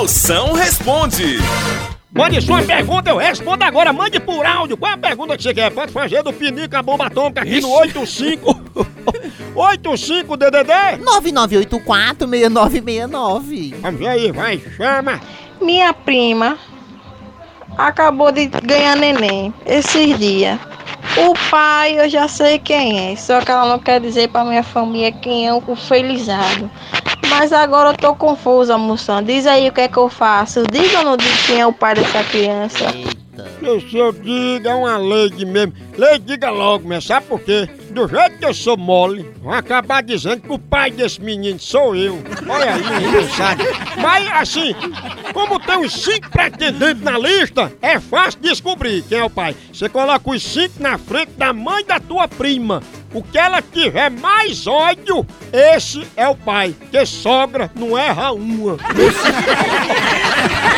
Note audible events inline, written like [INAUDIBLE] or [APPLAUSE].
Moção responde. Mande sua pergunta, eu respondo agora. Mande por áudio. Qual é a pergunta que você quer? Pode fazer do Pinica Bomba Atômica aqui no 85... 85 DDD? 9984-6969. Vamos ver aí, vai, chama. Minha prima acabou de ganhar neném esses dias. O pai eu já sei quem é, só que ela não quer dizer pra minha família quem é o felizado. Mas agora eu tô confusa, moção. Diz aí o que é que eu faço. Diga ou não diz quem é o pai dessa criança? Se eu diga é uma lei de mesmo. Lei diga logo, mas sabe por quê? Do jeito que eu sou mole, vão acabar dizendo que o pai desse menino sou eu. Olha aí, engraçado. Mas assim, como tem uns cinco pretendentes na lista, é fácil descobrir quem é o pai. Você coloca os cinco na frente da mãe da tua prima. O que ela tiver mais ódio, esse é o pai. Que sogra não erra uma. [LAUGHS]